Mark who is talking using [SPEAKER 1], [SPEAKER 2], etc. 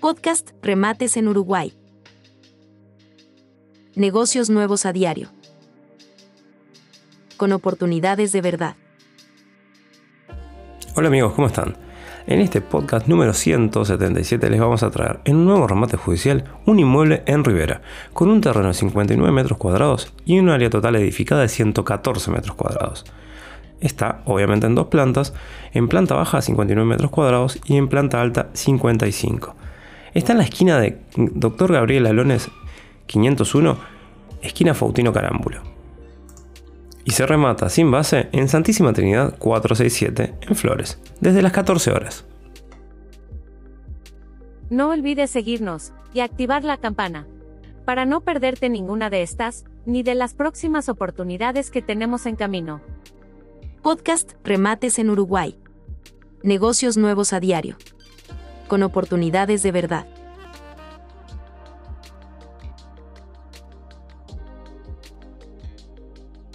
[SPEAKER 1] Podcast Remates en Uruguay. Negocios nuevos a diario. Con oportunidades de verdad.
[SPEAKER 2] Hola amigos, ¿cómo están? En este podcast número 177 les vamos a traer en un nuevo remate judicial un inmueble en Rivera, con un terreno de 59 metros cuadrados y un área total edificada de 114 metros cuadrados. Está obviamente en dos plantas, en planta baja 59 metros cuadrados y en planta alta 55. Está en la esquina de Dr. Gabriel Alones 501, esquina Faustino Carámbulo. Y se remata sin base en Santísima Trinidad 467, en Flores, desde las 14 horas.
[SPEAKER 3] No olvides seguirnos y activar la campana para no perderte ninguna de estas, ni de las próximas oportunidades que tenemos en camino.
[SPEAKER 1] Podcast Remates en Uruguay. Negocios nuevos a diario con oportunidades de verdad.